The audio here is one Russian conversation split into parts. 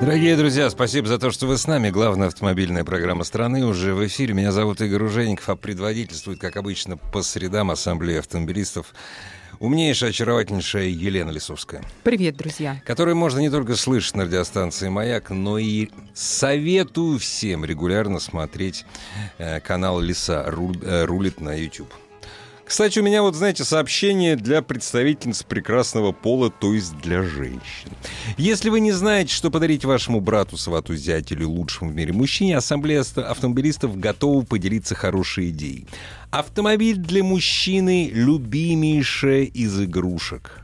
Дорогие друзья, спасибо за то, что вы с нами. Главная автомобильная программа страны уже в эфире. Меня зовут Игорь Ужеников, а предводительствует, как обычно, по средам Ассамблея автомобилистов умнейшая, очаровательнейшая Елена Лисовская. Привет, друзья. Которую можно не только слышать на радиостанции «Маяк», но и советую всем регулярно смотреть э, канал «Лиса э, рулит» на YouTube. Кстати, у меня вот, знаете, сообщение для представительниц прекрасного пола, то есть для женщин. Если вы не знаете, что подарить вашему брату, свату, зятелю, лучшему в мире мужчине, ассамблея автомобилистов готова поделиться хорошей идеей. Автомобиль для мужчины – любимейшая из игрушек –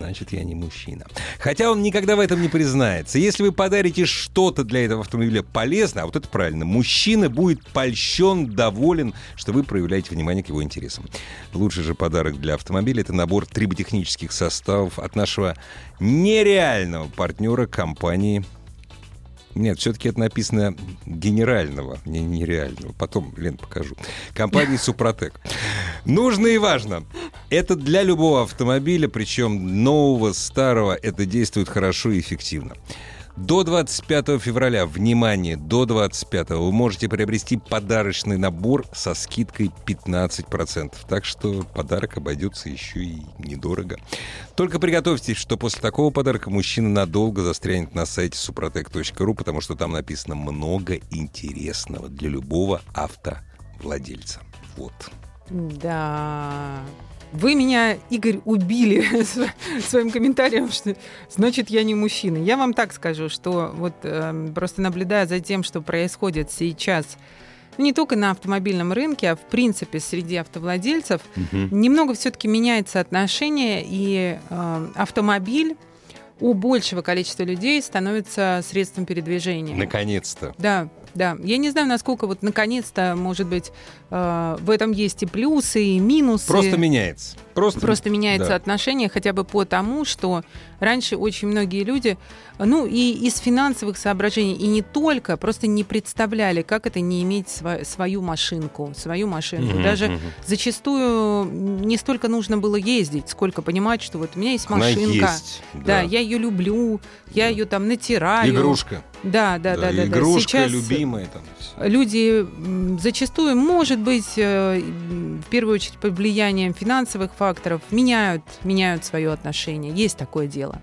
значит, я не мужчина. Хотя он никогда в этом не признается. Если вы подарите что-то для этого автомобиля полезное, а вот это правильно, мужчина будет польщен, доволен, что вы проявляете внимание к его интересам. Лучший же подарок для автомобиля — это набор триботехнических составов от нашего нереального партнера компании нет, все-таки это написано генерального, не нереального. Потом, Лен, покажу. Компании Супротек. Нужно и важно. Это для любого автомобиля, причем нового, старого, это действует хорошо и эффективно. До 25 февраля, внимание, до 25 вы можете приобрести подарочный набор со скидкой 15%. Так что подарок обойдется еще и недорого. Только приготовьтесь, что после такого подарка мужчина надолго застрянет на сайте suprotec.ru, потому что там написано много интересного для любого автовладельца. Вот. Да. Вы меня, Игорь, убили своим комментарием, что значит я не мужчина. Я вам так скажу, что вот э, просто наблюдая за тем, что происходит сейчас не только на автомобильном рынке, а в принципе среди автовладельцев, угу. немного все-таки меняется отношение, и э, автомобиль у большего количества людей становится средством передвижения. Наконец-то. Да, да. Я не знаю, насколько вот наконец-то, может быть, э, в этом есть и плюсы, и минусы. Просто меняется. Просто, Просто меняется да. отношение хотя бы по тому, что раньше очень многие люди, ну и из финансовых соображений, и не только, просто не представляли, как это не иметь св- свою машинку, свою машинку. Угу, Даже угу. зачастую не столько нужно было ездить, сколько понимать, что вот у меня есть машинка, Она есть, да. да, я ее люблю, я ее там натираю. Игрушка. Да, да, да, да. Игрушка Сейчас любимая там. Люди зачастую, может быть, э, в первую очередь под влиянием финансовых факторов меняют, меняют свое отношение. Есть такое дело.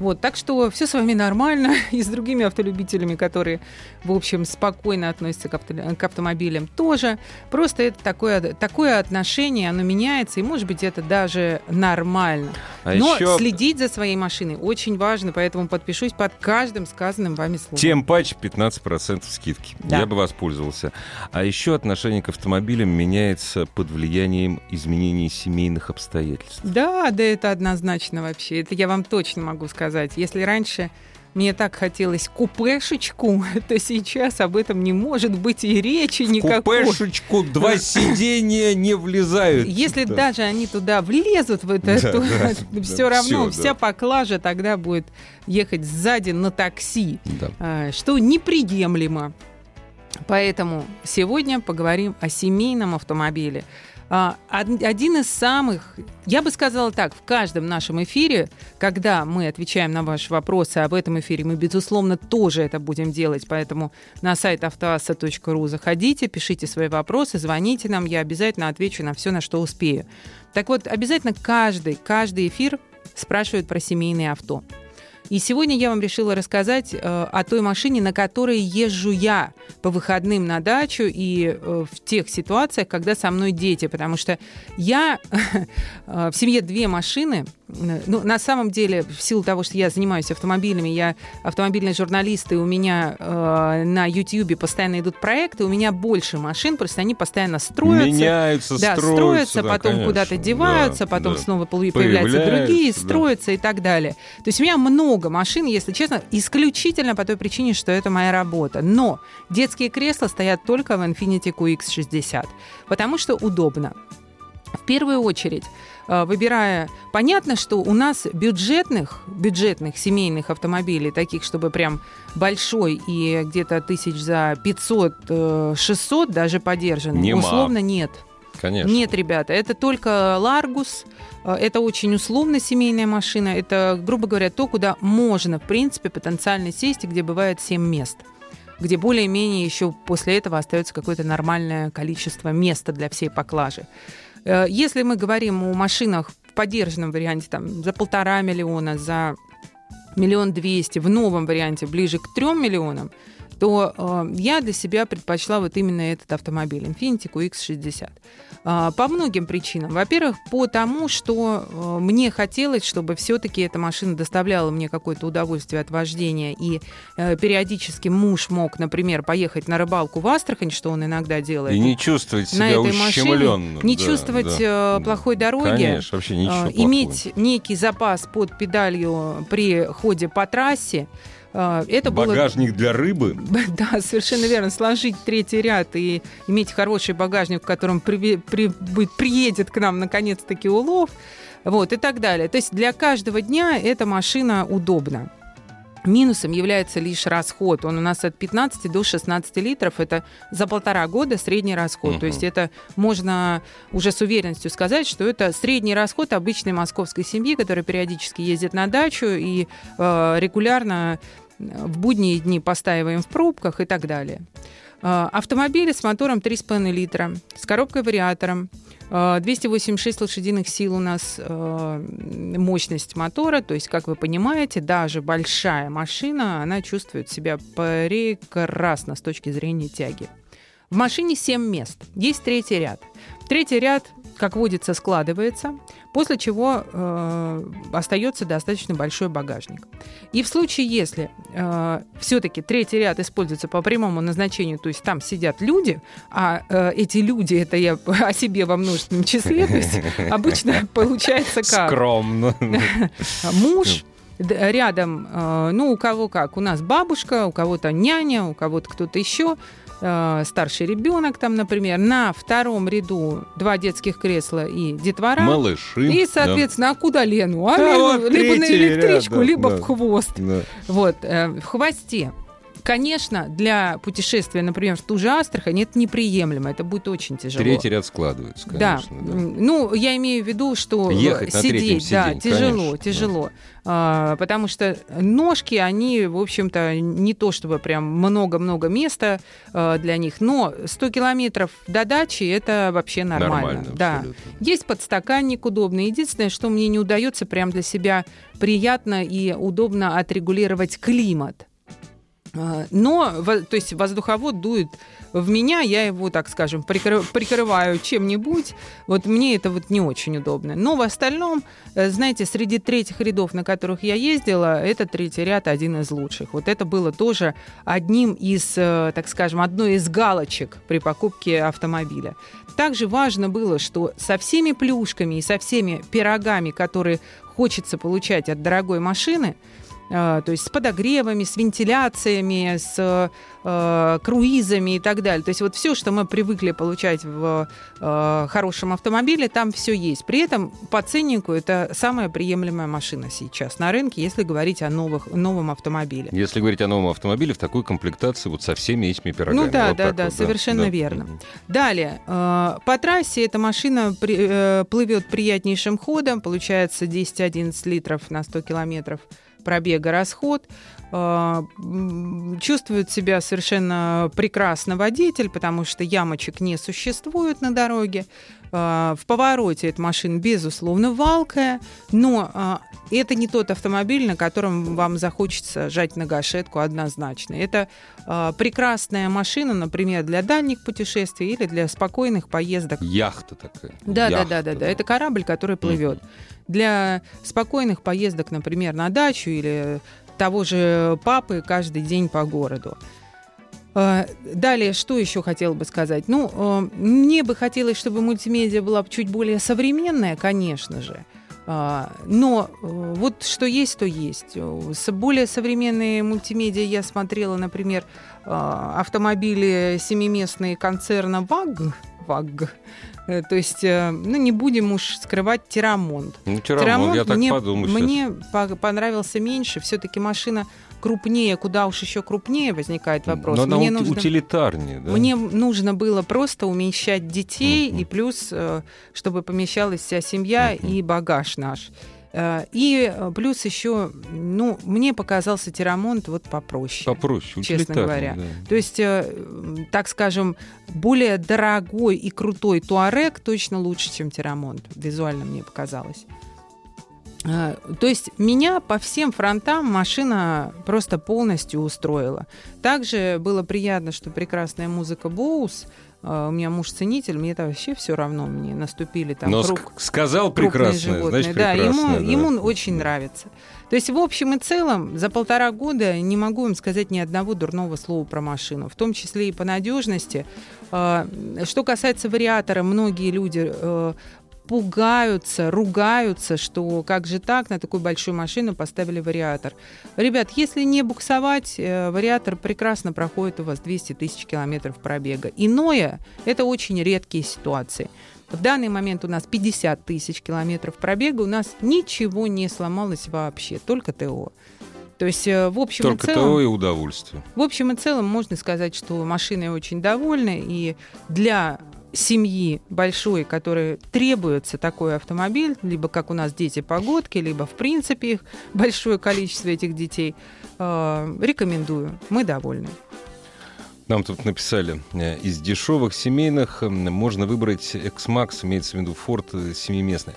Вот, так что все с вами нормально. И с другими автолюбителями, которые, в общем, спокойно относятся к, авто, к автомобилям, тоже. Просто это такое, такое отношение, оно меняется, и, может быть, это даже нормально. А Но еще... следить за своей машиной очень важно, поэтому подпишусь под каждым сказанным вами словом. Тем паче 15% скидки. Да. Я бы воспользовался. А еще отношение к автомобилям меняется под влиянием изменений семейных обстоятельств. Да, да, это однозначно вообще. Это я вам точно могу сказать. Если раньше мне так хотелось купешечку, то сейчас об этом не может быть и речи в никакой. Купешечку два сиденья не влезают. Если да. даже они туда влезут, в это, да, то да, все да, равно все, вся да. поклажа тогда будет ехать сзади на такси, да. А, что неприемлемо. Поэтому сегодня поговорим о семейном автомобиле. А, один из самых, я бы сказала так, в каждом нашем эфире, когда мы отвечаем на ваши вопросы, а в этом эфире мы, безусловно, тоже это будем делать, поэтому на сайт автоасса.ру заходите, пишите свои вопросы, звоните нам, я обязательно отвечу на все, на что успею. Так вот, обязательно каждый, каждый эфир спрашивают про семейные авто. И сегодня я вам решила рассказать э, о той машине, на которой езжу я по выходным на дачу и э, в тех ситуациях, когда со мной дети, потому что я э, в семье две машины, ну, на самом деле, в силу того, что я занимаюсь автомобилями, я автомобильный журналист, и у меня э, на YouTube постоянно идут проекты, у меня больше машин, просто они постоянно строятся. Меняются, да, строятся, строятся, да, потом куда-то деваются, да, потом да. снова появляются, появляются другие, строятся да. и так далее. То есть у меня много много машин, если честно, исключительно по той причине, что это моя работа. Но детские кресла стоят только в Infiniti QX60, потому что удобно. В первую очередь, э, выбирая... Понятно, что у нас бюджетных, бюджетных семейных автомобилей, таких, чтобы прям большой и где-то тысяч за 500-600 э, даже подержанный, Нема. условно нет. Конечно. Нет, ребята, это только Ларгус, э, это очень условно семейная машина, это, грубо говоря, то, куда можно, в принципе, потенциально сесть, и где бывает 7 мест где более-менее еще после этого остается какое-то нормальное количество места для всей поклажи. Э, если мы говорим о машинах в поддержанном варианте там, за полтора миллиона, за миллион двести, в новом варианте ближе к трем миллионам, то э, я для себя предпочла вот именно этот автомобиль Infiniti QX60. Э, по многим причинам. Во-первых, потому что э, мне хотелось, чтобы все-таки эта машина доставляла мне какое-то удовольствие от вождения, и э, периодически муж мог, например, поехать на рыбалку в Астрахань, что он иногда делает. И не чувствовать себя на этой машине, не да, чувствовать да, э, плохой дороги, Конечно, вообще ничего иметь некий запас под педалью при ходе по трассе. А, это багажник было... для рыбы? Да, совершенно верно. Сложить третий ряд и иметь хороший багажник, в котором при... При... приедет к нам наконец-таки улов, вот, и так далее. То есть для каждого дня эта машина удобна. Минусом является лишь расход. Он у нас от 15 до 16 литров. Это за полтора года средний расход. Uh-huh. То есть это можно уже с уверенностью сказать, что это средний расход обычной московской семьи, которая периодически ездит на дачу и э, регулярно в будние дни постаиваем в пробках и так далее. Э, автомобили с мотором 3,5 литра, с коробкой вариатором, 286 лошадиных сил у нас э, мощность мотора, то есть, как вы понимаете, даже большая машина, она чувствует себя прекрасно с точки зрения тяги. В машине 7 мест, есть третий ряд. Третий ряд как водится, складывается, после чего э, остается достаточно большой багажник. И в случае, если э, все-таки третий ряд используется по прямому назначению, то есть там сидят люди, а э, эти люди, это я о себе во множественном числе, то есть обычно получается как? Скромно. Муж, рядом, э, ну, у кого как, у нас бабушка, у кого-то няня, у кого-то кто-то еще, э, старший ребенок там, например, на втором ряду два детских кресла и детвора. Малыши. И, соответственно, да. а куда Лену? А да, вот либо на электричку, ряд, да, либо да. в хвост. Да. Вот, э, в хвосте Конечно, для путешествия, например, в ту же Астрахань, это неприемлемо, это будет очень тяжело. Третий ряд складывается, конечно. Да. да. Ну, я имею в виду, что Ехать сидеть, да, тяжело, конечно, тяжело. Да. А, потому что ножки, они, в общем-то, не то чтобы прям много-много места а, для них, но 100 километров до дачи это вообще нормально. Нормально, да. Абсолютно. Есть подстаканник удобный. Единственное, что мне не удается прям для себя приятно и удобно отрегулировать климат. А, но, то есть воздуховод дует в меня, я его, так скажем, прикрываю чем-нибудь. Вот мне это вот не очень удобно. Но в остальном, э, знаете, среди третьих рядов, на которых я ездила, этот третий ряд один из лучших. Вот это было тоже одним из, э, так скажем, одной из галочек при покупке автомобиля. Также важно было, что со всеми плюшками и со всеми пирогами, которые хочется получать от дорогой машины, то есть с подогревами, с вентиляциями, с э, круизами и так далее. То есть вот все, что мы привыкли получать в э, хорошем автомобиле, там все есть. При этом по ценнику это самая приемлемая машина сейчас на рынке, если говорить о новых, новом автомобиле. Если говорить о новом автомобиле в такой комплектации вот со всеми этими пирогами. Ну да, вот да, да, вот, совершенно да. верно. Далее, э, по трассе эта машина при, э, плывет приятнейшим ходом, получается 10-11 литров на 100 километров пробега расход. А, чувствует себя совершенно прекрасно водитель, потому что ямочек не существует на дороге. А, в повороте эта машина, безусловно, валкая, но а, это не тот автомобиль, на котором вам захочется жать на гашетку однозначно. Это прекрасная машина, например, для дальних путешествий или для спокойных поездок. Яхта такая. Да, Яхта, да, да, да, да. Это корабль, который плывет. Mm-hmm. Для спокойных поездок, например, на дачу или того же папы каждый день по городу. А, далее, что еще хотела бы сказать? Ну, а, мне бы хотелось, чтобы мультимедиа была чуть более современная, конечно же. А, но вот что есть, то есть. Более современные мультимедиа я смотрела, например, автомобили семиместные концерна ВАГ, ВАГ. Э, то есть, э, ну, не будем уж скрывать Терамонт. Ну, Терамонт, я так мне, подумаю Мне по понравился меньше. Все-таки машина крупнее, куда уж еще крупнее возникает вопрос. Но она мне нужно, утилитарнее, да? Мне нужно было просто умещать детей, uh-huh. и плюс, э, чтобы помещалась вся семья uh-huh. и багаж наш. Э, и э, плюс еще, ну, мне показался Терамонт вот попроще. Попроще, честно говоря. Да. То есть, так скажем, более дорогой и крутой Туарек точно лучше, чем Терамонт. Визуально мне показалось. То есть меня по всем фронтам машина просто полностью устроила. Также было приятно, что прекрасная музыка Боус. А, у меня муж ценитель, мне это вообще все равно, мне наступили там Но круг, сказал прекрасное, значит да, ему, да. ему очень нравится. То есть в общем и целом за полтора года не могу им сказать ни одного дурного слова про машину, в том числе и по надежности. А, что касается вариатора, многие люди э, пугаются, ругаются, что как же так, на такую большую машину поставили вариатор. Ребят, если не буксовать, э, вариатор прекрасно проходит у вас 200 тысяч километров пробега. Иное – это очень редкие ситуации. В данный момент у нас 50 тысяч километров пробега, у нас ничего не сломалось вообще, только ТО. То есть, э, в общем Только и целом... ТО и удовольствие. В общем и целом можно сказать, что машины очень довольны, и для семьи большой, которой требуется такой автомобиль, либо как у нас дети погодки, либо в принципе их большое количество этих детей, э, рекомендую. Мы довольны. Нам тут написали, э, из дешевых семейных можно выбрать X-Max, имеется в виду Ford семиместный.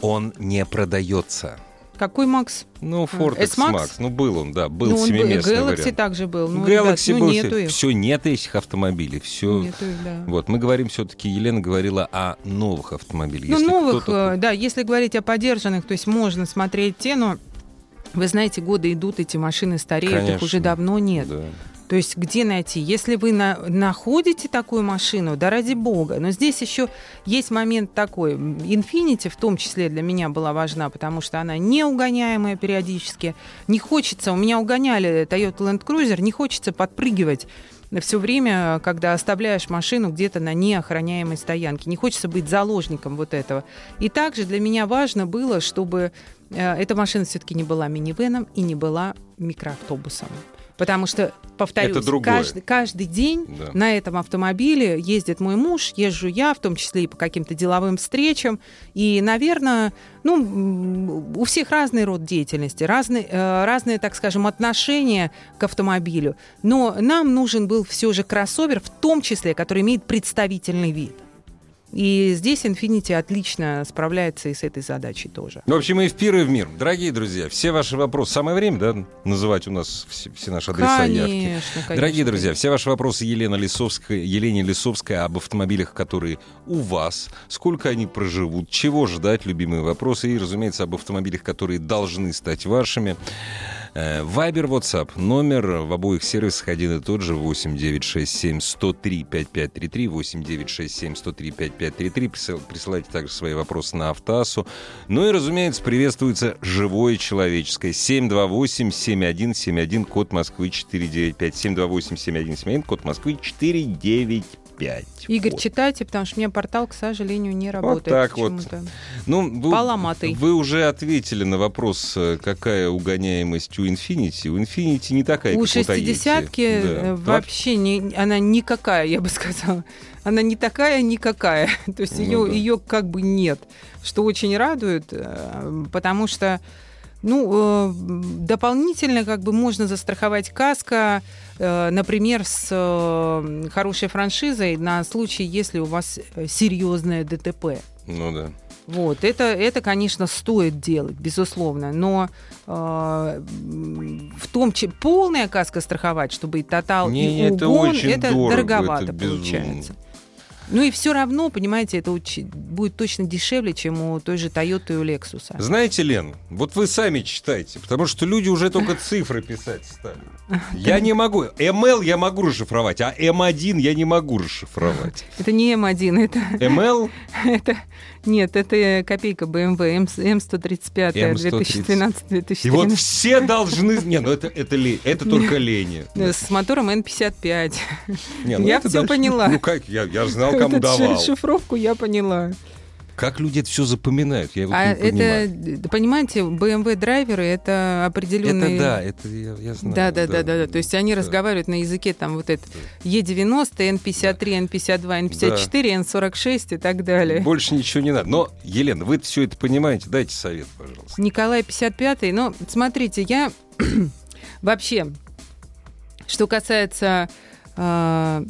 Он не продается. Какой Макс? Ну, Ford S-Max. Ну, был он, да, был ну, семиместный Galaxy вариант. также был. Ну, Galaxy ребят, ну, был. Нету их. Все, нет этих автомобилей. Все. Нету их, да. Вот, мы говорим все-таки, Елена говорила о новых автомобилях. Ну, если новых, э, да, если говорить о поддержанных, то есть можно смотреть те, но вы знаете, годы идут, эти машины стареют, Конечно. их уже давно нет. Да. То есть где найти? Если вы на, находите такую машину, да ради бога. Но здесь еще есть момент такой. Infinity в том числе для меня была важна, потому что она неугоняемая периодически. Не хочется, у меня угоняли Toyota Land Cruiser, не хочется подпрыгивать все время, когда оставляешь машину где-то на неохраняемой стоянке. Не хочется быть заложником вот этого. И также для меня важно было, чтобы э, эта машина все-таки не была минивеном и не была микроавтобусом. Потому что, повторюсь, каждый, каждый день да. на этом автомобиле ездит мой муж, езжу я, в том числе и по каким-то деловым встречам. И, наверное, ну, у всех разный род деятельности, разные, э, разные, так скажем, отношения к автомобилю. Но нам нужен был все же кроссовер, в том числе, который имеет представительный вид. И здесь Infinity отлично справляется и с этой задачей тоже. В общем, и в пир, и в мир. Дорогие друзья, все ваши вопросы. Самое время, да, называть у нас все, все наши адреса конечно, явки. Конечно, Дорогие друзья, все ваши вопросы Елена Лисовская, Елене Лисовской об автомобилях, которые у вас, сколько они проживут, чего ждать, любимые вопросы. И, разумеется, об автомобилях, которые должны стать вашими. Э, Вайбер, WhatsApp, номер в обоих сервисах один и тот же 8967 103 5533, 8967 103 5533. Присылайте также свои вопросы на Автоасу. Ну и, разумеется, приветствуется живое человеческое. 728-7171, код Москвы 495. 728-7171, код Москвы 495. 5. Игорь, вот. читайте, потому что у меня портал, к сожалению, не работает. Вот так вот. Ну, вы, Поломатый. Вы уже ответили на вопрос, э, какая угоняемость у Infinity. У Infinity не такая, у как 60-ки да. Э, вообще не, она никакая, я бы сказала. Она не такая никакая. То есть ну, ее, да. ее как бы нет. Что очень радует, э, потому что ну, дополнительно как бы можно застраховать каска, Э, например, с э, хорошей франшизой на случай, если у вас э, серьезное ДТП. Ну да. Вот, это, это, конечно, стоит делать, безусловно, но э, в том числе полная каска страховать, чтобы и тотал, Не, и это угон, очень это дорого, дороговато это получается. Ну и все равно, понимаете, это будет точно дешевле, чем у той же Toyota и у Lexus. Знаете, Лен, вот вы сами читайте, потому что люди уже только цифры писать стали. Я не могу. ML я могу расшифровать, а M1 я не могу расшифровать. Это не M1, это... ML? Это... Нет, это копейка BMW M135 2012-2014. И вот все должны... Не, ну это, это, это только лени. С мотором N55. Не, ну я все поняла. Ну как, я, я знал, кому давал. Шифровку я поняла. Как люди это все запоминают? Я вот а не это, понимаю. понимаете, BMW драйверы это определенные. Это да, это я, я знаю. Да, да, да, да, да. То есть они да. разговаривают на языке там вот это E90, N53, N52, N54, N46 и так далее. Больше ничего не надо. Но, Елена, вы все это понимаете, дайте совет, пожалуйста. Николай 55. Ну, смотрите, я вообще, что касается э,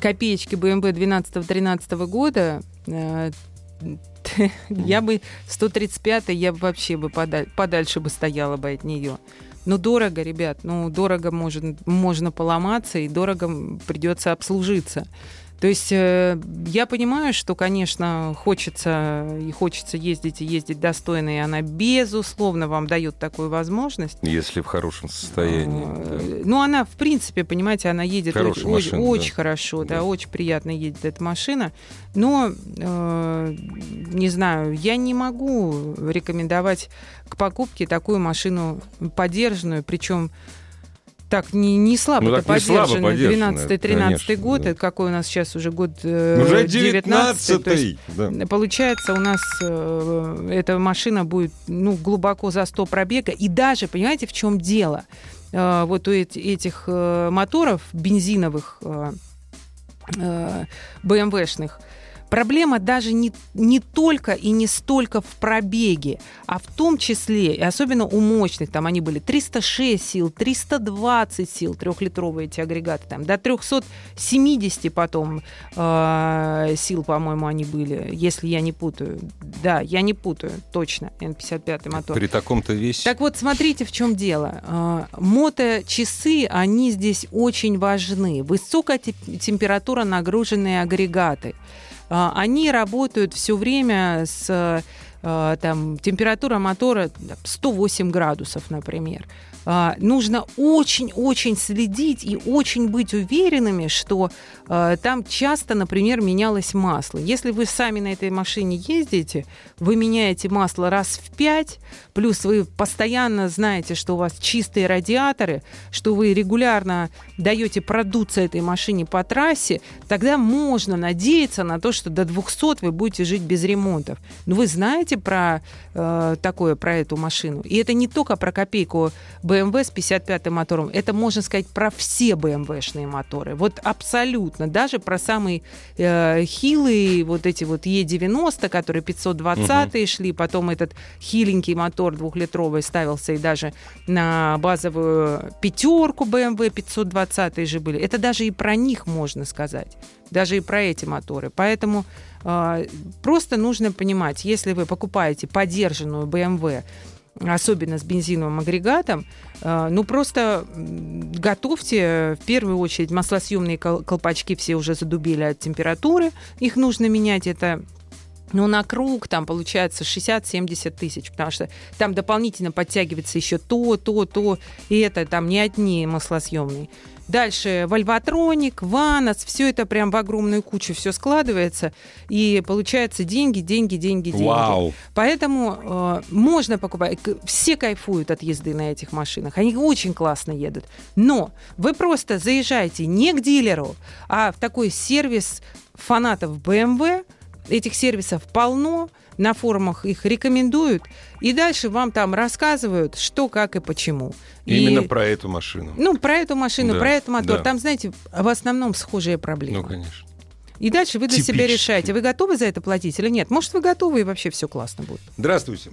копеечки BMW 12-13 года, Э, я бы 135 я бы вообще бы подаль, подальше бы стояла бы от нее. Ну, дорого, ребят, ну, дорого можно, можно поломаться, и дорого придется обслужиться. То есть э, я понимаю, что, конечно, хочется и хочется ездить и ездить достойно, и она, безусловно, вам дает такую возможность. Если в хорошем состоянии. А, да. Ну, она, в принципе, понимаете, она едет очень, машина, очень да. хорошо, да, да, очень приятно едет эта машина. Но, э, не знаю, я не могу рекомендовать к покупке такую машину подержанную, причем так, не, не слабо ну, поддержаны. 12-13 год, да. это какой у нас сейчас уже год э, уже 19 -й. Да. Получается, у нас э, эта машина будет ну, глубоко за 100 пробега. И даже, понимаете, в чем дело? Э, вот у этих э, моторов бензиновых, э, э, BMW-шных, Проблема даже не, не только и не столько в пробеге, а в том числе, и особенно у мощных, там они были 306 сил, 320 сил, трехлитровые эти агрегаты, там до 370 потом э, сил, по-моему, они были, если я не путаю. Да, я не путаю, точно, N55 мотор. При таком-то весе. Так вот, смотрите, в чем дело. Э, моточасы, они здесь очень важны. Высокая температура нагруженные агрегаты. А, они работают все время с а, там, температура мотора 108 градусов, например. А, нужно очень-очень следить и очень быть уверенными, что а, там часто, например, менялось масло. Если вы сами на этой машине ездите, вы меняете масло раз в пять, плюс вы постоянно знаете, что у вас чистые радиаторы, что вы регулярно даете продуться этой машине по трассе, тогда можно надеяться на то, что до 200 вы будете жить без ремонтов. Но вы знаете про э, такое, про эту машину. И это не только про копейку BMW с 55-м мотором, это можно сказать про все BMW-шные моторы. Вот абсолютно. Даже про самые э, хилые, вот эти вот E90, которые 520 угу. шли, потом этот хиленький мотор двухлитровый ставился и даже на базовую пятерку BMW 520 же были. Это даже и про них можно сказать. Даже и про эти моторы. Поэтому э, просто нужно понимать, если вы покупаете подержанную BMW особенно с бензиновым агрегатом, э, ну просто готовьте в первую очередь маслосъемные колпачки все уже задубили от температуры, их нужно менять, это ну, на круг там получается 60-70 тысяч, потому что там дополнительно подтягивается еще то, то, то, и это там не одни маслосъемные. Дальше вольватроник, ванос, все это прям в огромную кучу все складывается, и получается деньги, деньги, деньги, деньги. Вау. Поэтому э, можно покупать. Все кайфуют от езды на этих машинах. Они очень классно едут. Но вы просто заезжаете не к дилеру, а в такой сервис фанатов BMW. Этих сервисов полно на форумах их рекомендуют, и дальше вам там рассказывают, что, как и почему. Именно и, про эту машину. Ну, про эту машину, да, про этот мотор. Да. Там, знаете, в основном схожие проблемы. Ну, конечно. И дальше вы для себя решаете, вы готовы за это платить или нет. Может, вы готовы, и вообще все классно будет. Здравствуйте.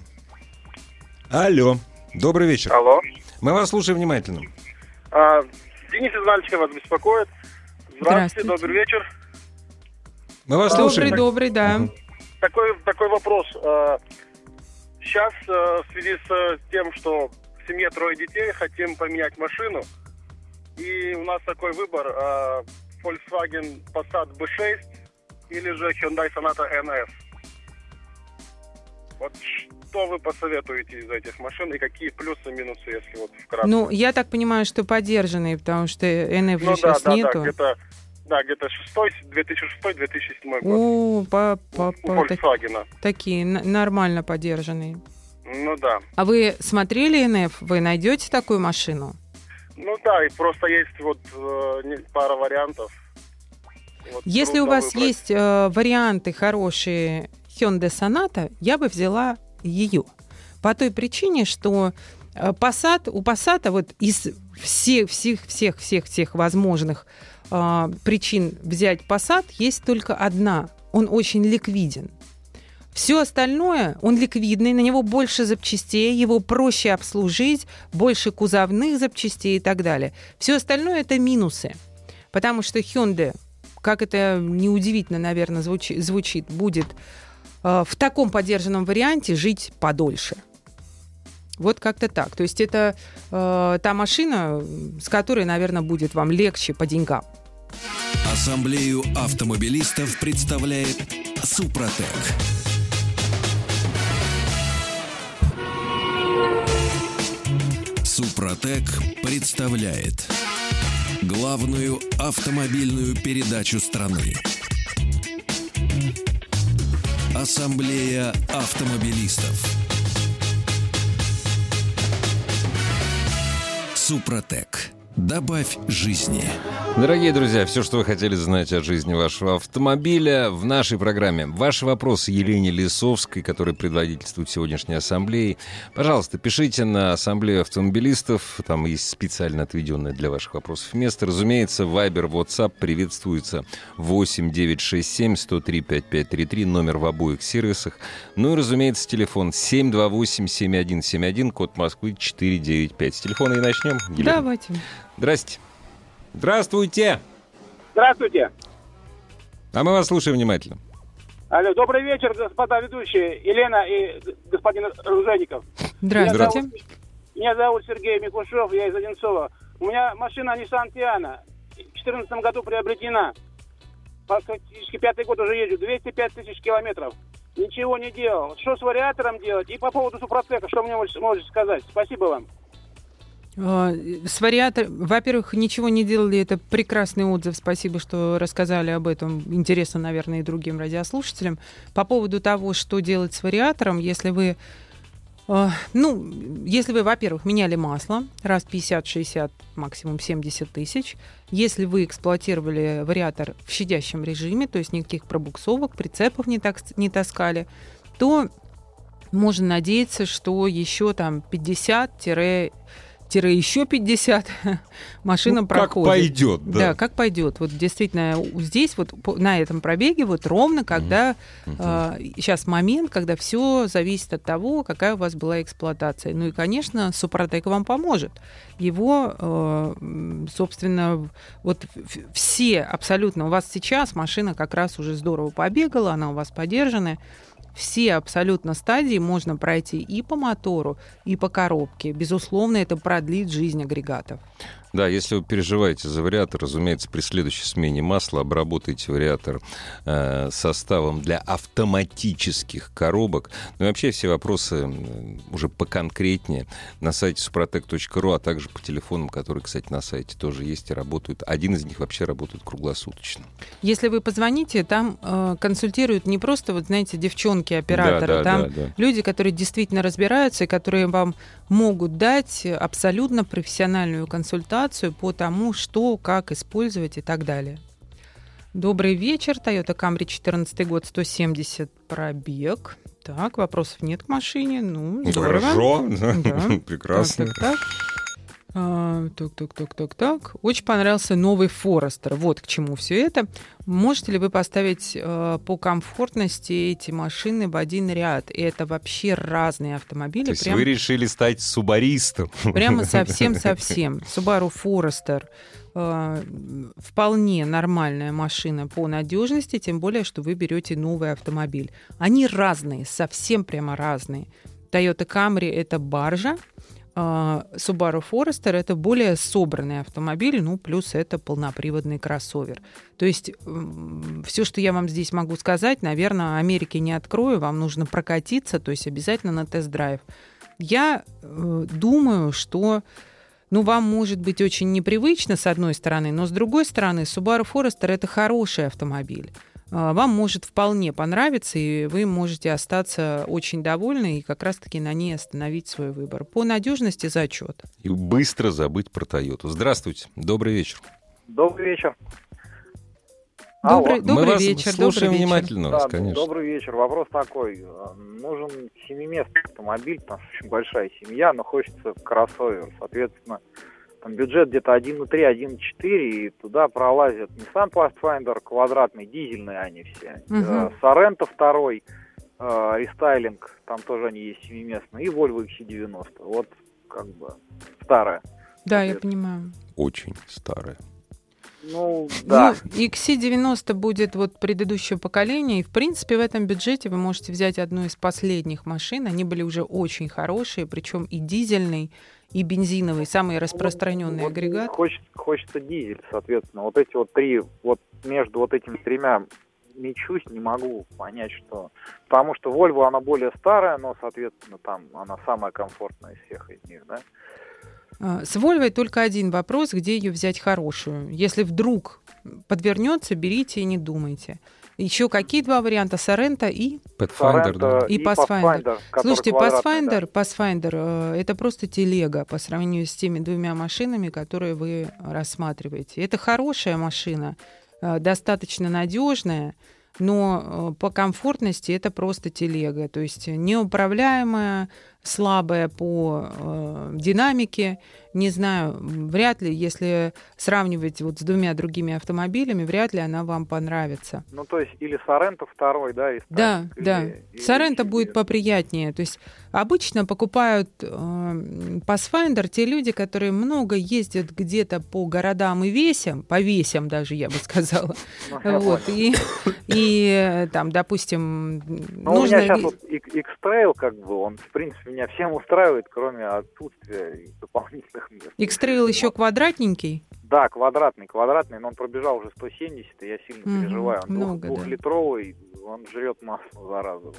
Алло. Добрый вечер. Алло. Мы вас слушаем внимательно. А, Денис из Нальчика вас беспокоит. Здравствуйте, Здравствуйте. добрый вечер. Мы вас добрый, слушаем. Добрый, добрый, да. Угу такой, такой вопрос. Сейчас э, э, в связи с тем, что в семье трое детей, хотим поменять машину. И у нас такой выбор. Э, Volkswagen Passat B6 или же Hyundai Sonata NS. Вот что вы посоветуете из этих машин и какие плюсы и минусы, если вот вкратце? Ну, я так понимаю, что поддержанные, потому что NF ну, да, сейчас да, нету. Да, где-то да, где-то 2006-2007 год. О, по, по, по, Volkswagen. такие нормально поддержанные. Ну да. А вы смотрели НФ? Вы найдете такую машину? Ну да, и просто есть вот э, пара вариантов. Вот Если у вас выбрать. есть э, варианты хорошие Hyundai Sonata, я бы взяла ее. По той причине, что э, Passat, у Passat вот из всех, всех, всех, всех, всех возможных э, причин взять Passat есть только одна. Он очень ликвиден. Все остальное, он ликвидный, на него больше запчастей, его проще обслужить, больше кузовных запчастей и так далее. Все остальное это минусы. Потому что Hyundai, как это неудивительно, наверное, звучит, звучит будет э, в таком поддержанном варианте жить подольше. Вот как-то так. То есть это э, та машина, с которой, наверное, будет вам легче по деньгам. Ассамблею автомобилистов представляет Супротек. Супротек представляет главную автомобильную передачу страны. Ассамблея автомобилистов. Супротек. Добавь жизни. Дорогие друзья, все, что вы хотели знать о жизни вашего автомобиля в нашей программе. Ваши вопросы Елене Лисовской, которая предводительствует сегодняшней ассамблеей. Пожалуйста, пишите на ассамблею автомобилистов. Там есть специально отведенное для ваших вопросов место. Разумеется, Viber, WhatsApp приветствуется 8 967 103 5533, номер в обоих сервисах. Ну и, разумеется, телефон 728 7171, код Москвы 495. С телефона и начнем. Елена. Давайте. Здрасте. Здравствуйте. Здравствуйте. А мы вас слушаем внимательно. Алло, добрый вечер, господа ведущие, Елена и господин Ружеников. Здравствуйте. Меня зовут, меня зовут Сергей Микушев, я из Одинцова. У меня машина Nissan Tiana, в 2014 году приобретена. Фактически пятый год уже езжу, 205 тысяч километров. Ничего не делал. Что с вариатором делать? И по поводу Супротека, что мне можете сказать? Спасибо вам. А, с вариатор... Во-первых, ничего не делали, это прекрасный отзыв, спасибо, что рассказали об этом. Интересно, наверное, и другим радиослушателям. По поводу того, что делать с вариатором, если вы а, ну, если вы, во-первых, меняли масло раз 50-60, максимум 70 тысяч, если вы эксплуатировали вариатор в щадящем режиме, то есть никаких пробуксовок, прицепов не, так, не таскали, то можно надеяться, что еще там 50 еще 50 машина ну, проходит. Как пойдет, да. Да, как пойдет. Вот действительно здесь вот на этом пробеге вот ровно, когда mm-hmm. э, сейчас момент, когда все зависит от того, какая у вас была эксплуатация. Ну и, конечно, Супротек вам поможет. Его, э, собственно, вот все абсолютно у вас сейчас машина как раз уже здорово побегала, она у вас подержанная все абсолютно стадии можно пройти и по мотору, и по коробке. Безусловно, это продлит жизнь агрегатов. Да, если вы переживаете за вариатор, разумеется, при следующей смене масла обработайте вариатор э, составом для автоматических коробок. Ну и вообще все вопросы уже поконкретнее на сайте suprotec.ru, а также по телефонам, которые, кстати, на сайте тоже есть и работают. Один из них вообще работает круглосуточно. Если вы позвоните, там э, консультируют не просто, вот знаете, девчонки-операторы, да, да, там да, да. люди, которые действительно разбираются и которые вам могут дать абсолютно профессиональную консультацию по тому, что, как использовать и так далее. Добрый вечер. Toyota Camry 14 год, 170 пробег. Так, вопросов нет к машине. Ну, здорово. Хорошо. Да. Прекрасно. Так, так, так. А, так, так, так, так, так. Очень понравился новый Форестер. Вот к чему все это. Можете ли вы поставить э, по комфортности эти машины в один ряд? И это вообще разные автомобили. То есть прям... вы решили стать субаристом? Прямо совсем-совсем. Subaru Forester э, вполне нормальная машина по надежности, тем более, что вы берете новый автомобиль. Они разные, совсем прямо разные. Toyota Camry это баржа, а, Subaru Forester это более собранный автомобиль, ну, плюс это полноприводный кроссовер. То есть все, что я вам здесь могу сказать, наверное, Америки не открою, вам нужно прокатиться, то есть обязательно на тест-драйв. Я э, думаю, что ну, вам может быть очень непривычно, с одной стороны, но с другой стороны, Subaru Forester это хороший автомобиль. А, вам может вполне понравиться, и вы можете остаться очень довольны и как раз-таки на ней остановить свой выбор. По надежности зачет. И быстро забыть про Тойоту. Здравствуйте, добрый вечер. Добрый вечер. Добрый, добрый Мы вас вечер. слушаем добрый внимательно, да, вас, конечно. Добрый вечер. Вопрос такой. Нужен семиместный автомобиль, там очень большая семья, но хочется кроссовер. Соответственно, там бюджет где-то 1.3, 1.4, и туда пролазят Nissan Pathfinder квадратный, дизельные они все. Мгм. Соренто второй, э, рестайлинг, там тоже они есть семиместные, и Volvo XC90. Вот как бы старая. Да, я Ответ. понимаю. Очень старая. Ну, да. Ну, XC90 будет вот предыдущее поколение, и, в принципе, в этом бюджете вы можете взять одну из последних машин. Они были уже очень хорошие, причем и дизельный, и бензиновый, самый распространенный Вот агрегат. Хочется, хочется дизель, соответственно. Вот эти вот три, вот между вот этими тремя мечусь, не могу понять, что... Потому что Volvo, она более старая, но, соответственно, там она самая комфортная из всех из них, да? А, С Volvo только один вопрос, где ее взять хорошую. Если вдруг подвернется, берите и не думайте. Еще какие два варианта? Сорента и... Pathfinder, да. Sorento И Pathfinder. который Слушайте, квадратный, да. Pathfinder, Pathfinder э, это просто телега по сравнению с теми двумя машинами, которые вы рассматриваете. Это хорошая машина, э, достаточно надежная, но э, по комфортности это просто телега, то есть неуправляемая, слабая по э, динамике. Не знаю, вряд ли, если сравнивать вот с двумя другими автомобилями, вряд ли она вам понравится. Ну, то есть или Соренто второй, да? и Да, Сталинг, да. или- или Сорента еще будет поприятнее. То есть обычно покупают э, Pathfinder те люди, которые много ездят где-то по городам и весям, по весям даже, я бы сказала. Ну, Вот. И, и э, там, допустим, Ну, у меня сейчас вот X-Trail, как бы, он, в принципе, меня всем устраивает, кроме отсутствия дополнительных мест. X-Trail еще квадратненький. Да, квадратный, квадратный, но он пробежал уже 170, и я сильно Мгм, переживаю. Он двух- много, да. двухлитровый, он жрет масло, зараза.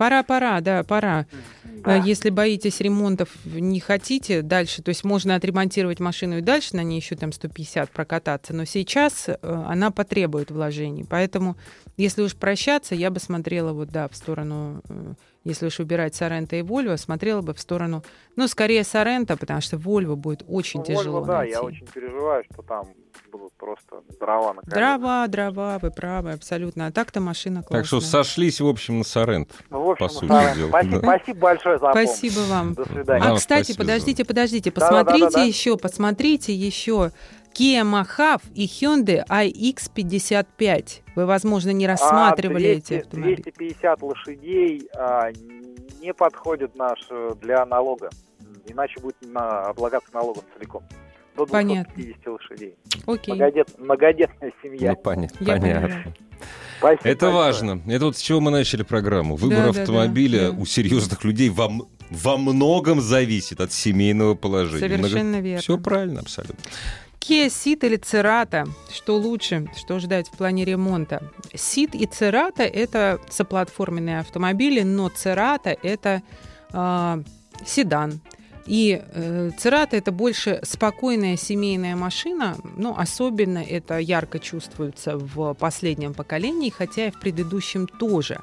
Пора, пора, да, пора. Да. А Если боитесь ремонтов, не хотите дальше, то есть можно отремонтировать машину и дальше на ней еще там 150 прокататься, но сейчас э, она потребует вложений. Поэтому, если уж прощаться, я бы смотрела вот, да, в сторону, э, если уж убирать Сорента и Вольво, смотрела бы в сторону, ну, скорее Сорента, потому что Вольво будет очень Ну, тяжело Volvo, да, найти. я очень переживаю, что там будут просто дрова на колесах. Дрова, дрова, вы правы, абсолютно. А так-то машина классная. Так что сошлись, в общем, на Сорент. Ну, в общем, по сути да, дела, спасибо, да. спасибо большое за помощь. Спасибо вам. До свидания. А, кстати, спасибо. подождите, подождите, посмотрите еще, посмотрите еще Kia Mahav и Hyundai iX55. Вы, возможно, не рассматривали А, эти 200 автомобили. 250 лошадей а, не подходит наш э, для налога. Иначе будет на, облагаться налогом целиком. До Понятно. 250 лошадей. Окей. Многодет- многодетная семья. Ну, понятно. Я понятно. Спасибо Это большое. важно. Это вот с чего мы начали программу. Выбор Да, да, да, автомобиля да. у серьезных людей во, во многом зависит от семейного положения. Совершенно верно. Все правильно, абсолютно. Kia Ceed или Cerato? Что лучше? Что ждать в плане ремонта? Ceed и Cerato — это соплатформенные автомобили, но Cerato — это а, седан. И э, Cerato — это больше спокойная семейная машина, но особенно это ярко чувствуется в последнем поколении, хотя и в предыдущем тоже.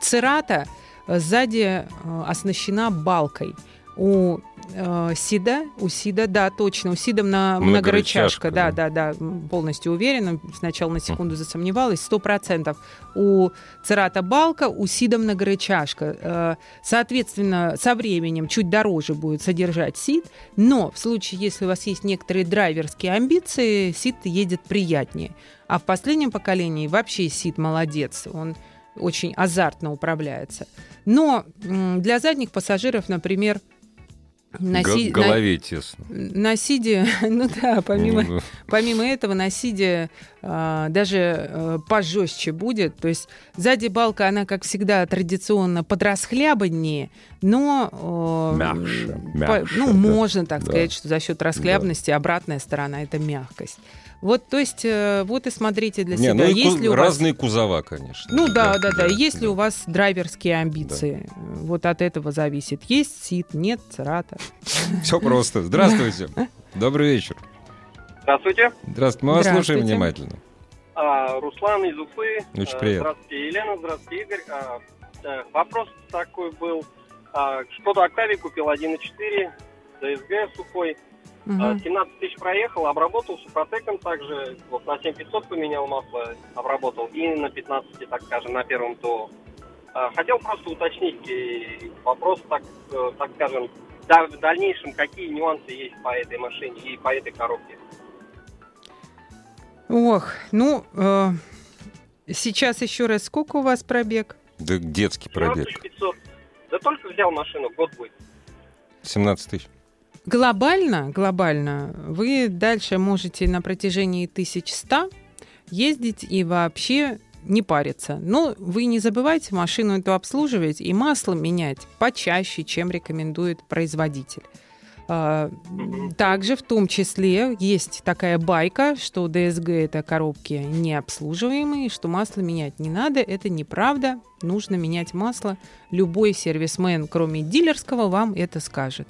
Cerato э, сзади э, оснащена балкой. У э, Сида, у Сида, да, точно, у Сида на Многорычажка, да, да. да, полностью уверена. Сначала на секунду засомневалась, сто процентов. У Церата балка, у Сида многорычажка. Э, Соответственно, со временем чуть дороже будет содержать Сид, но в случае, если у вас есть некоторые драйверские амбиции, Сид едет приятнее. А в последнем поколении вообще Сид молодец, он очень азартно управляется. Но для задних пассажиров, например, на, си... голове на... тесно. На сиде, ну да, помимо, ну, помимо этого, на сиде а, даже а, пожестче будет. То есть сзади балка, она, как всегда, традиционно подрасхлябаннее, но... А, мягче, по, Ну, да. можно так да. сказать, что за счет расхлябности да. обратная сторона — это мягкость. Вот, то есть, э, вот и смотрите для Не, себя. Ну, если у разные вас... кузова, конечно. Ну да, да, да. да. Если да. у вас драйверские амбиции, да. вот от этого зависит. Есть сит, нет церата. Все просто. Здравствуйте. Добрый вечер. Здравствуйте. Здравствуйте. Мы вас слушаем внимательно. А, Руслан из Уфы. Очень приятно. Здравствуйте, Елена. Здравствуйте, Игорь. А, э, вопрос такой был. А, Шкода Октавия купил 1.4, ДСГ сухой. Угу. 17 тысяч проехал, обработал супротеком также, вот на 7500 поменял масло, обработал, и на 15, так скажем, на первом ТО. А, хотел просто уточнить вопрос, так, э, так скажем, да, в дальнейшем, какие нюансы есть по этой машине и по этой коробке. Ох, ну, э, сейчас еще раз, сколько у вас пробег? Да детский пробег. 500. Да только взял машину, год будет. 17 тысяч. Глобально, глобально, вы дальше можете на протяжении 1100 ездить и вообще не париться. Но вы не забывайте машину эту обслуживать и масло менять почаще, чем рекомендует производитель. А, также в том числе есть такая байка, что ДСГ это коробки необслуживаемые, что масло менять не надо. Это неправда. Нужно менять масло. Любой сервисмен, кроме дилерского, вам это скажет.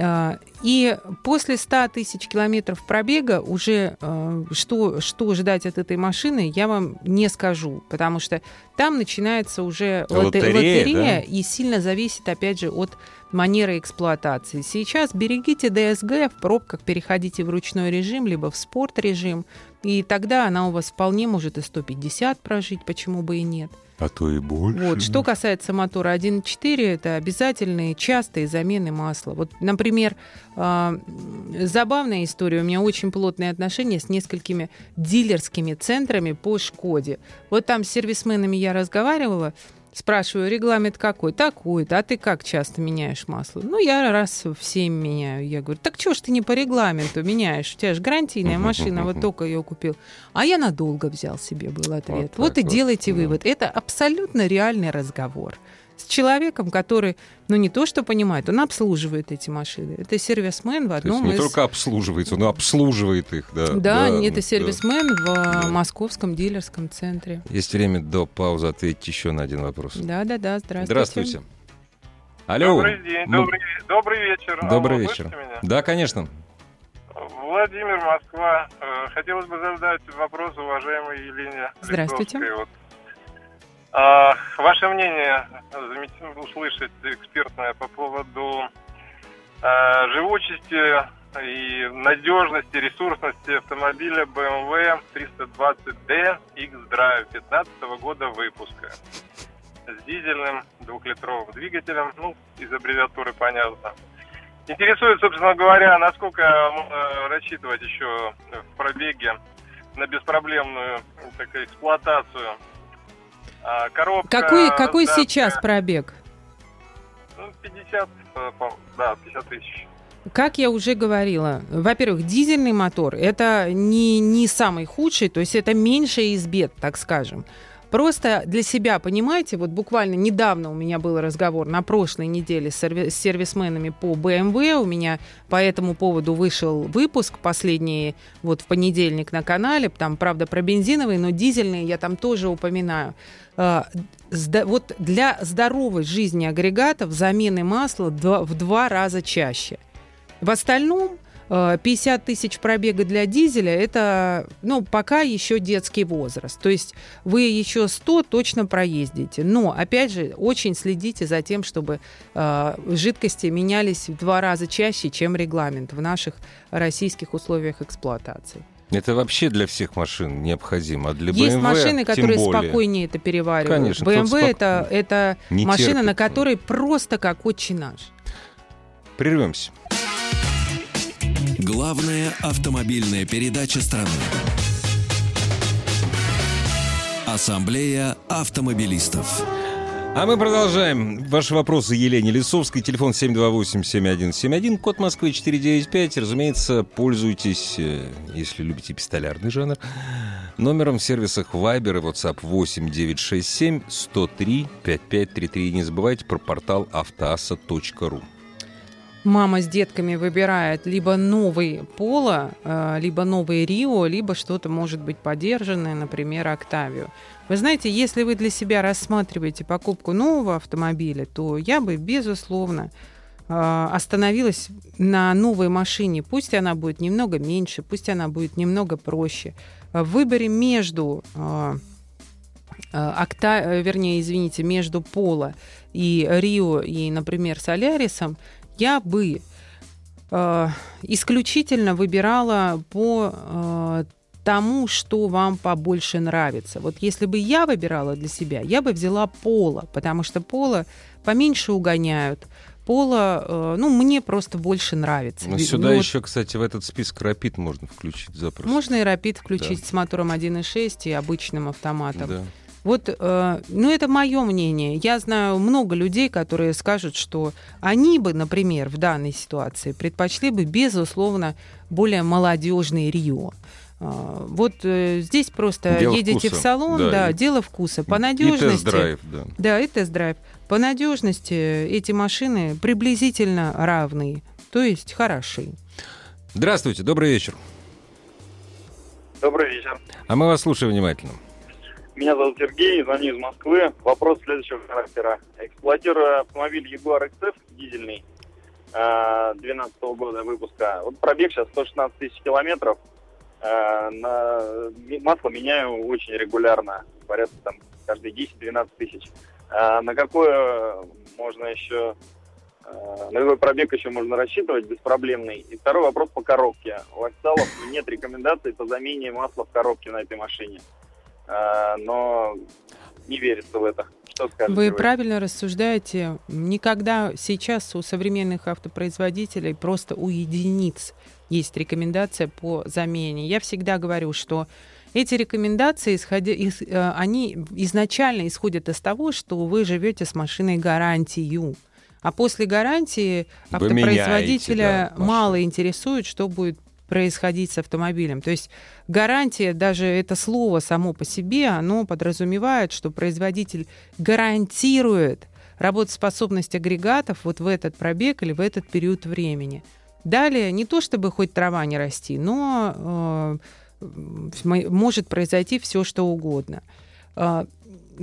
А, и после 100 тысяч километров пробега уже а, что, что ждать от этой машины, я вам не скажу, потому что там начинается уже лотерея, лотерея да? и сильно зависит, опять же, от манеры эксплуатации. Сейчас берегите ДСГ, в пробках переходите в ручной режим, либо в спорт-режим, и тогда она у вас вполне может и 150 прожить, почему бы и нет а то и больше. Вот. Что касается мотора 1.4, это обязательные частые замены масла. Вот, например, э, забавная история. У меня очень плотные отношения с несколькими дилерскими центрами по Шкоде. Вот там с сервисменами я разговаривала, Спрашиваю, регламент какой? Такой-то. А ты как часто меняешь масло? Ну, я раз в 7 меняю. Я говорю, так что ж ты не по регламенту меняешь? У тебя же гарантийная машина, вот только ее купил. А я надолго взял себе, был ответ. Вот, вот и вот. делайте вывод. Это абсолютно реальный разговор с человеком, который, ну, не то что понимает, он обслуживает эти машины. Это сервисмен в одном то есть не из... только обслуживается, он обслуживает их, да. Да, да это сервисмен да. в московском дилерском центре. Есть время до паузы ответить еще на один вопрос. Да-да-да, здравствуйте. Здравствуйте. Алло. Добрый день, Мы... добрый, добрый вечер. Добрый Алло, вечер. Да, конечно. Владимир, Москва. Э, хотелось бы задать вопрос уважаемой Елене Здравствуйте. Вот а, ваше мнение услышать экспертное по поводу а, живучести и надежности, ресурсности автомобиля BMW 320D X-Drive 15 года выпуска с дизельным двухлитровым двигателем, ну, из аббревиатуры понятно. Интересует, собственно говоря, насколько можно рассчитывать еще в пробеге на беспроблемную так, эксплуатацию коробка... Какой, какой да, сейчас пробег? Ну, 50, э, да, 50 тысяч. Как я уже говорила, во-первых, дизельный мотор это не, не самый худший, то есть это меньшее из бед, так скажем. Просто для себя, понимаете, вот буквально недавно у меня был разговор на прошлой неделе с, серви- с сервисменами по BMW. У меня по этому поводу вышел выпуск последний вот в понедельник на канале. Там, правда, про бензиновые, но дизельные я там тоже упоминаю. А, вот для здоровой жизни агрегатов замены масла в два раза чаще. В остальном 50 э, тысяч пробега для дизеля – это, ну, пока еще детский возраст. То есть вы еще 100 точно проездите. Но, опять же, очень следите за тем, чтобы э, жидкости менялись в два раза чаще, чем регламент в наших российских условиях эксплуатации. Это вообще для всех машин необходимо, а для BMW Есть машины, которые спокойнее это переваривают. Конечно, BMW спок... это, это машина, терпит. на которой просто как отче наш. Прервемся. Главная автомобильная передача страны. Ассамблея автомобилистов. А мы продолжаем. Ваши вопросы Елене Лисовской. Телефон 728-7171, код Москвы 495. Разумеется, пользуйтесь, э, если любите пистолярный жанр, номером в сервисах Viber и WhatsApp 8967 103 5533. И не забывайте про портал автоаса.ру. Мама с детками выбирает либо новый Поло, э, либо новый Рио, либо что-то может быть подержанное, например, Октавию. Вы знаете, если вы для себя рассматриваете покупку нового автомобиля, то я бы, безусловно, э, остановилась на новой машине. Пусть она будет немного меньше, пусть она будет немного проще. В выборе между э, Окта, вернее, извините, между Поло и Рио и, например, Солярисом, я бы исключительно выбирала по тому, что вам побольше нравится. Вот если бы я выбирала для себя, я бы взяла поло, потому что поло поменьше угоняют. Поло, э, ну, мне просто больше нравится. Ну, сюда ну, еще, кстати, в этот список рапид можно включить запросто. Можно и рапид включить да. с мотором 1.6 и обычным автоматом. Да. Вот, э, ну, это мое мнение. Я знаю много людей, которые скажут, что они бы, например, в данной ситуации предпочли бы, безусловно, более молодежный Рио. А, вот э, здесь просто дело едете вкуса. в салон, да, да и, дело вкуса. По надежности. И тест-драйв, да. Да, и тест-драйв. По надежности эти машины приблизительно равны, то есть хороши. Здравствуйте, добрый вечер. Добрый вечер. А мы вас слушаем внимательно. Меня зовут Сергей, звоню из Москвы. Вопрос следующего характера. Эксплуатирую автомобиль Jaguar XF дизельный 2012 э, года выпуска. Вот пробег сейчас 116 тысяч километров. Э, на масло меняю очень регулярно, порядка там каждые 10-12 тысяч. А на какое можно еще, э, на какой пробег еще можно рассчитывать беспроблемный? И второй вопрос по коробке. У официалов нет рекомендаций по замене масла в коробке на этой машине. Но не верится в это. Что скажете вы, вы правильно рассуждаете. Никогда сейчас у современных автопроизводителей просто у единиц есть рекомендация по замене. Я всегда говорю, что эти рекомендации, исходя, из, э, они изначально исходят из того, что вы живете с машиной гарантию. А после гарантии автопроизводителя мало интересует, что будет происходить с автомобилем. То есть гарантия, даже это слово само по себе, оно подразумевает, что производитель гарантирует работоспособность агрегатов вот в этот пробег или в этот период времени. Далее, не то чтобы хоть трава не расти, но э, может произойти все, что угодно.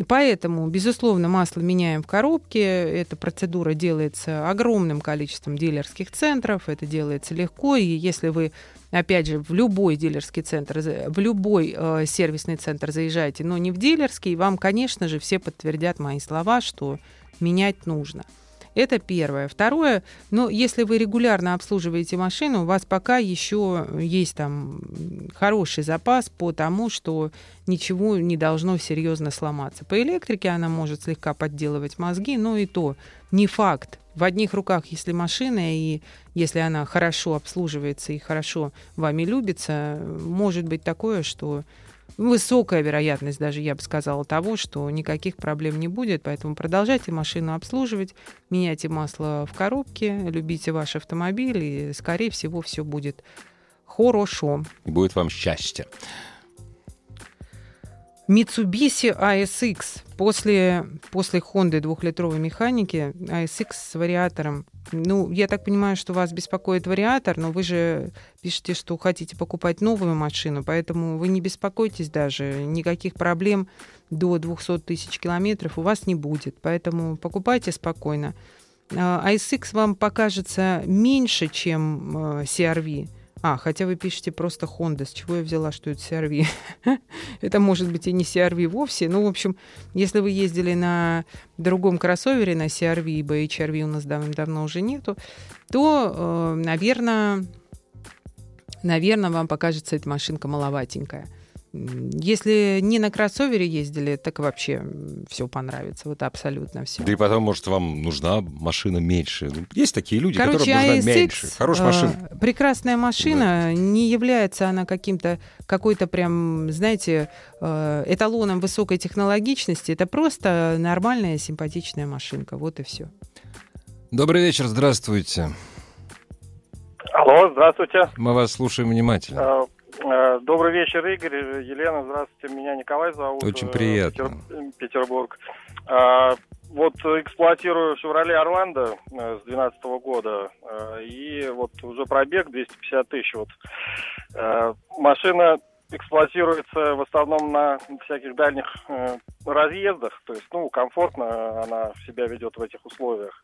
Поэтому, безусловно, масло меняем в коробке. Эта процедура делается огромным количеством дилерских центров. Это делается легко. И если вы, опять же, в любой дилерский центр, в любой э, сервисный центр заезжаете, но не в дилерский, вам, конечно же, все подтвердят мои слова, что менять нужно. Это первое. Второе, ну, если вы регулярно обслуживаете машину, у вас пока еще есть там хороший запас по тому, что ничего не должно серьезно сломаться. По электрике она может слегка подделывать мозги, но и то не факт. В одних руках, если машина, и если она хорошо обслуживается и хорошо вами любится, может быть такое, что высокая вероятность даже, я бы сказала, того, что никаких проблем не будет. Поэтому продолжайте машину обслуживать, меняйте масло в коробке, любите ваш автомобиль, и, скорее всего, все будет хорошо. Будет вам счастье. Mitsubishi ASX после, после Honda двухлитровой механики ASX с вариатором. Ну, я так понимаю, что вас беспокоит вариатор, но вы же пишете, что хотите покупать новую машину, поэтому вы не беспокойтесь даже, никаких проблем до 200 тысяч километров у вас не будет, поэтому покупайте спокойно. ASX а, вам покажется меньше, чем э, CRV, а, хотя вы пишете просто Honda. С чего я взяла, что это CRV? это может быть и не CRV вовсе. Ну, в общем, если вы ездили на другом кроссовере, на CRV, ибо HRV у нас давно уже нету, то, э, наверное, наверное, вам покажется эта машинка маловатенькая. Если не на кроссовере ездили, так вообще все понравится. Вот абсолютно все. Да и потом, может, вам нужна машина меньше. Ну, есть такие люди, Короче, которым нужна ASX, меньше. Хорошая машина. Э, прекрасная машина. Да. Не является она каким-то, какой-то прям, знаете, э, эталоном высокой технологичности. Это просто нормальная, симпатичная машинка. Вот и все. Добрый вечер, здравствуйте. Алло, здравствуйте. Мы вас слушаем внимательно. Э, добрый вечер, Игорь. Елена, здравствуйте. Меня Николай зовут. Очень э, приятно. Петербург. Э, вот эксплуатирую «Шевроле Орландо» с 2012 года. И вот уже пробег 250 тысяч. Вот. Машина эксплуатируется в основном на всяких дальних разъездах. То есть, ну, комфортно она себя ведет в этих условиях.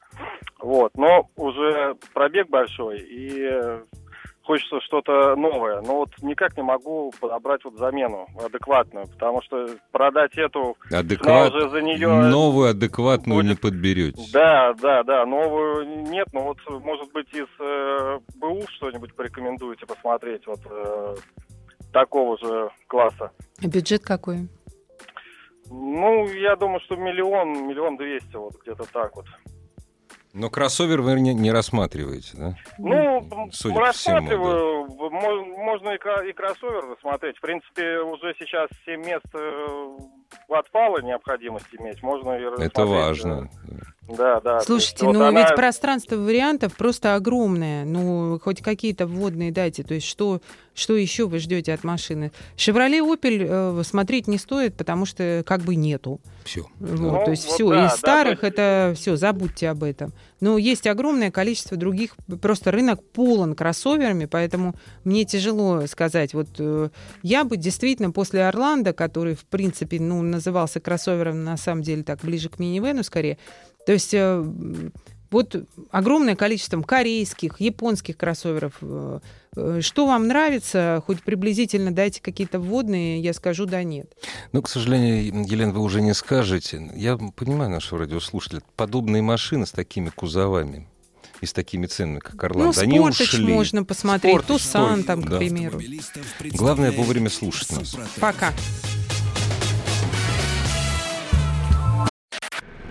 Вот. Но уже пробег большой. И хочется что-то новое. Но вот никак не могу подобрать вот замену адекватную, потому что продать эту Адекват... уже за нее... Новую адекватную будет... не подберете. Да, да, да, новую нет, но вот может быть из э, БУ что-нибудь порекомендуете посмотреть вот э, такого же класса. А бюджет какой? Ну, я думаю, что миллион, миллион двести, вот где-то так вот. Но кроссовер вы не, не рассматриваете, да? Ну, Судя рассматриваю. Всему, да. Можно и кроссовер рассмотреть. В принципе, уже сейчас 7 мест э, отпала необходимость иметь. Можно и Это важно. Да, да. Слушайте, есть, ну вот ведь она... пространство вариантов просто огромное. Ну, хоть какие-то вводные дайте. То есть что, что еще вы ждете от машины? «Шевроле Опель» э, смотреть не стоит, потому что как бы нету. Все. Вот, ну, то есть вот все. Да, Из старых да, это все, забудьте об этом. Но есть огромное количество других. Просто рынок полон кроссоверами, поэтому мне тяжело сказать. Вот э, я бы действительно после «Орландо», который, в принципе, ну, назывался кроссовером, на самом деле, так, ближе к минивену скорее, то есть э, вот огромное количество корейских, японских кроссоверов. Э, э, что вам нравится? Хоть приблизительно дайте какие-то вводные, я скажу да нет. Ну, к сожалению, Елена, вы уже не скажете. Я понимаю нашего радиослушателя. Подобные машины с такими кузовами и с такими ценами, как Орландо, ну, они ушли. можно посмотреть, Спортыч, Тусан там, к да. примеру. Главное вовремя слушать нас. Пока.